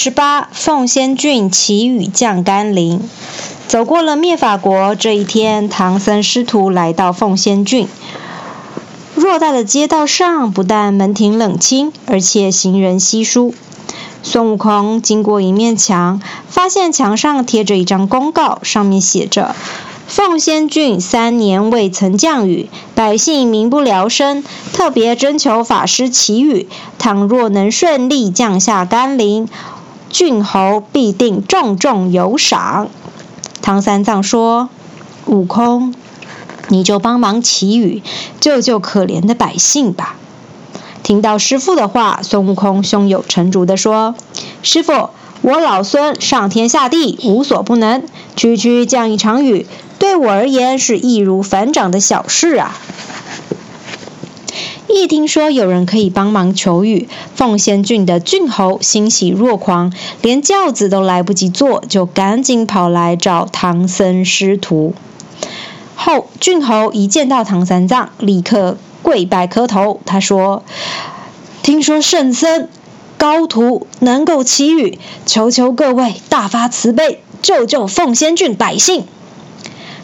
十八，凤仙郡祈雨降甘霖。走过了灭法国这一天，唐僧师徒来到凤仙郡。偌大的街道上，不但门庭冷清，而且行人稀疏。孙悟空经过一面墙，发现墙上贴着一张公告，上面写着。凤仙郡三年未曾降雨，百姓民不聊生。特别征求法师祈雨，倘若能顺利降下甘霖，郡侯必定重重有赏。唐三藏说：“悟空，你就帮忙祈雨，救救可怜的百姓吧。”听到师傅的话，孙悟空胸有成竹地说：“师傅，我老孙上天下地无所不能，区区降一场雨。”对我而言是易如反掌的小事啊！一听说有人可以帮忙求雨，凤仙郡的郡侯欣喜若狂，连轿子都来不及坐，就赶紧跑来找唐僧师徒。后郡侯一见到唐三藏，立刻跪拜磕头。他说：“听说圣僧高徒能够祈雨，求求各位大发慈悲，救救凤仙郡百姓。”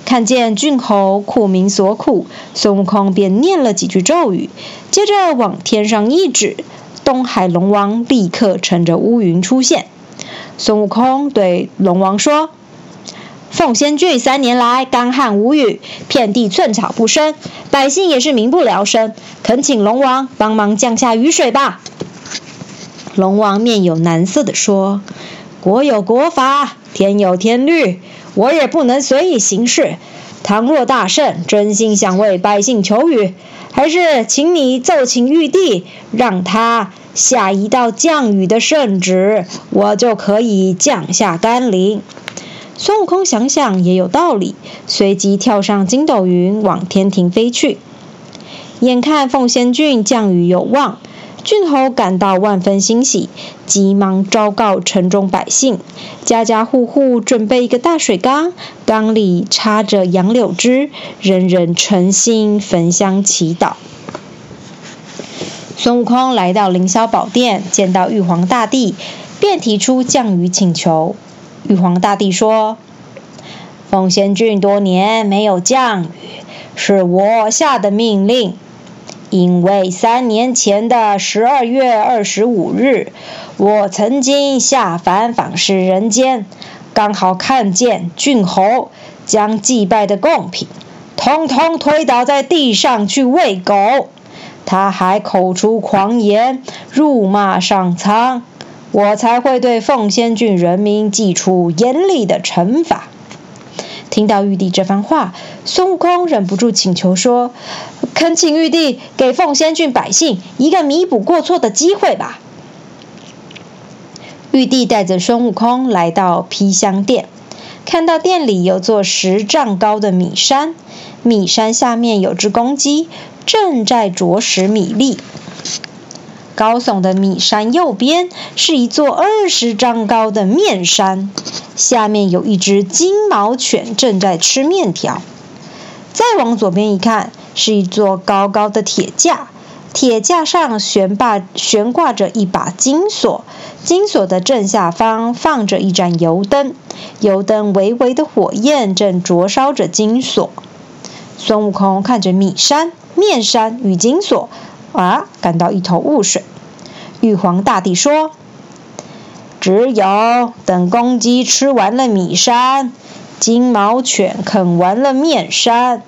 看见郡侯苦民所苦，孙悟空便念了几句咒语，接着往天上一指，东海龙王立刻乘着乌云出现。孙悟空对龙王说：“凤仙郡三年来干旱无雨，遍地寸草不生，百姓也是民不聊生，恳请龙王帮忙降下雨水吧。”龙王面有难色地说：“国有国法，天有天律。”我也不能随意行事。倘若大圣真心想为百姓求雨，还是请你奏请玉帝，让他下一道降雨的圣旨，我就可以降下甘霖。孙悟空想想也有道理，随即跳上筋斗云往天庭飞去。眼看凤仙郡降雨有望。郡侯感到万分欣喜，急忙昭告城中百姓，家家户户准备一个大水缸，缸里插着杨柳枝，人人诚心焚香祈祷。孙悟空来到凌霄宝殿，见到玉皇大帝，便提出降雨请求。玉皇大帝说：“凤仙郡多年没有降雨，是我下的命令。”因为三年前的十二月二十五日，我曾经下凡访视人间，刚好看见郡侯将祭拜的贡品通通推倒在地上去喂狗，他还口出狂言，辱骂上苍，我才会对凤仙郡人民祭出严厉的惩罚。听到玉帝这番话，孙悟空忍不住请求说：“恳请玉帝给凤仙郡百姓一个弥补过错的机会吧。”玉帝带着孙悟空来到披香殿，看到殿里有座十丈高的米山，米山下面有只公鸡正在啄食米粒。高耸的米山右边是一座二十丈高的面山。下面有一只金毛犬正在吃面条，再往左边一看，是一座高高的铁架，铁架上悬挂悬挂着一把金锁，金锁的正下方放着一盏油灯，油灯微微的火焰正灼烧着金锁。孙悟空看着米山、面山与金锁，啊，感到一头雾水。玉皇大帝说。只有等公鸡吃完了米山，金毛犬啃完了面山，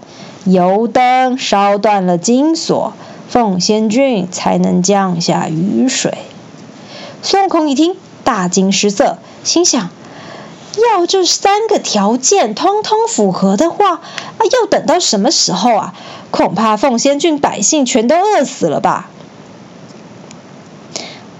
油灯烧断了金锁，凤仙郡才能降下雨水。孙悟空一听，大惊失色，心想：要这三个条件通通符合的话，啊，要等到什么时候啊？恐怕凤仙郡百姓全都饿死了吧？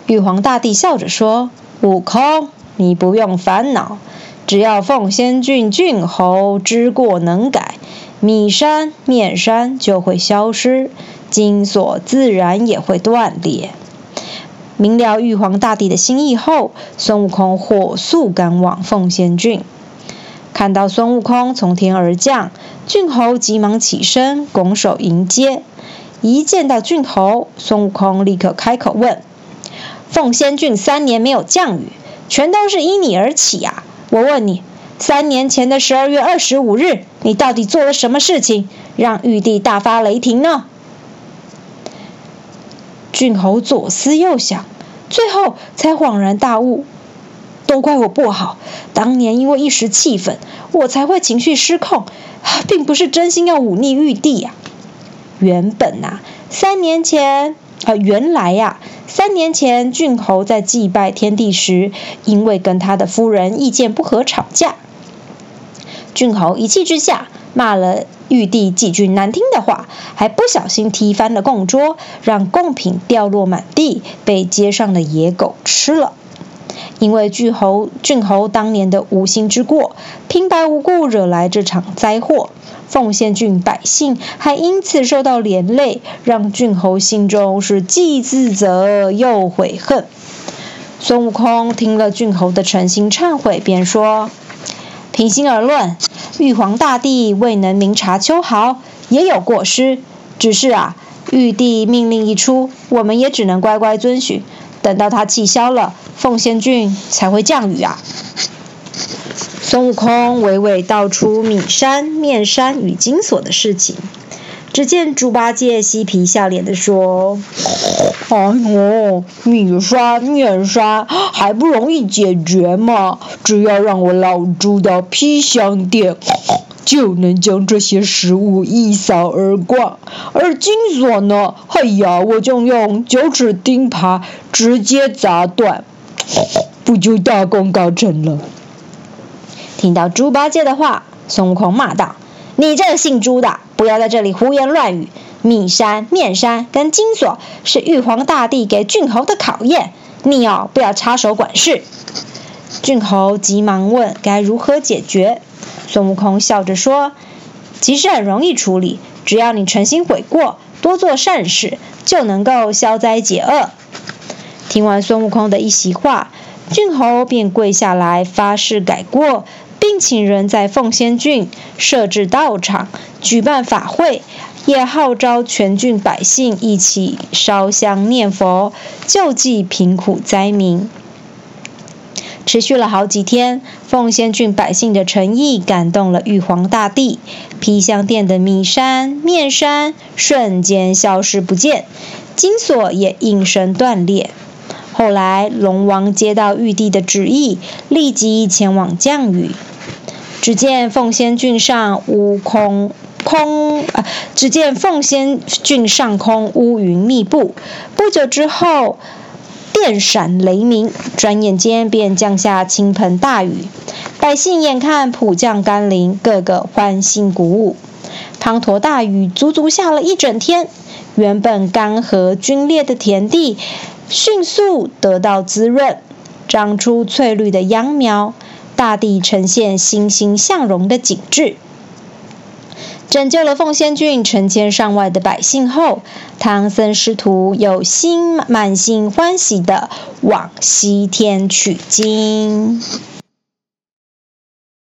玉皇大帝笑着说。悟空，你不用烦恼，只要凤仙郡郡侯知过能改，米山面山就会消失，金锁自然也会断裂。明了玉皇大帝的心意后，孙悟空火速赶往凤仙郡。看到孙悟空从天而降，郡侯急忙起身拱手迎接。一见到郡侯，孙悟空立刻开口问。凤仙郡三年没有降雨，全都是因你而起啊！我问你，三年前的十二月二十五日，你到底做了什么事情，让玉帝大发雷霆呢？郡侯左思右想，最后才恍然大悟：都怪我不好，当年因为一时气愤，我才会情绪失控，并不是真心要忤逆玉帝呀。原本呐，三年前。啊，原来呀，三年前郡侯在祭拜天地时，因为跟他的夫人意见不合吵架，郡侯一气之下骂了玉帝几句难听的话，还不小心踢翻了供桌，让贡品掉落满地，被街上的野狗吃了。因为郡侯郡侯当年的无心之过，平白无故惹来这场灾祸。奉献郡百姓还因此受到连累，让郡侯心中是既自责又悔恨。孙悟空听了郡侯的诚心忏悔，便说：“平心而论，玉皇大帝未能明察秋毫，也有过失。只是啊，玉帝命令一出，我们也只能乖乖遵循。等到他气消了，奉仙郡才会降雨啊。”孙悟空娓娓道出米山、面山与金锁的事情。只见猪八戒嬉皮笑脸地说：“哎呦，米刷、面刷还不容易解决吗？只要让我老猪的披香殿，就能将这些食物一扫而光。而金锁呢？哎呀，我就用九齿钉耙直接砸断，不就大功告成了？”听到猪八戒的话，孙悟空骂道：“你这个姓朱的，不要在这里胡言乱语！米山、面山跟金锁是玉皇大帝给郡侯的考验，你哦不要插手管事。”郡侯急忙问：“该如何解决？”孙悟空笑着说：“其实很容易处理，只要你诚心悔过，多做善事，就能够消灾解厄。”听完孙悟空的一席话，郡侯便跪下来发誓改过。并请人在凤仙郡设置道场，举办法会，也号召全郡百姓一起烧香念佛，救济贫苦灾民。持续了好几天，凤仙郡百姓的诚意感动了玉皇大帝，披香殿的米山、面山瞬间消失不见，金锁也应声断裂。后来，龙王接到玉帝的旨意，立即前往降雨。只见凤仙郡上乌空空啊！只见凤仙郡上空乌云密布，不久之后电闪雷鸣，转眼间便降下倾盆大雨。百姓眼看普降甘霖，个个欢欣鼓舞。滂沱大雨足足下了一整天，原本干涸龟裂的田地迅速得到滋润，长出翠绿的秧苗。大地呈现欣欣向荣的景致，拯救了凤仙郡成千上万的百姓后，唐僧师徒又心满心欢喜地往西天取经。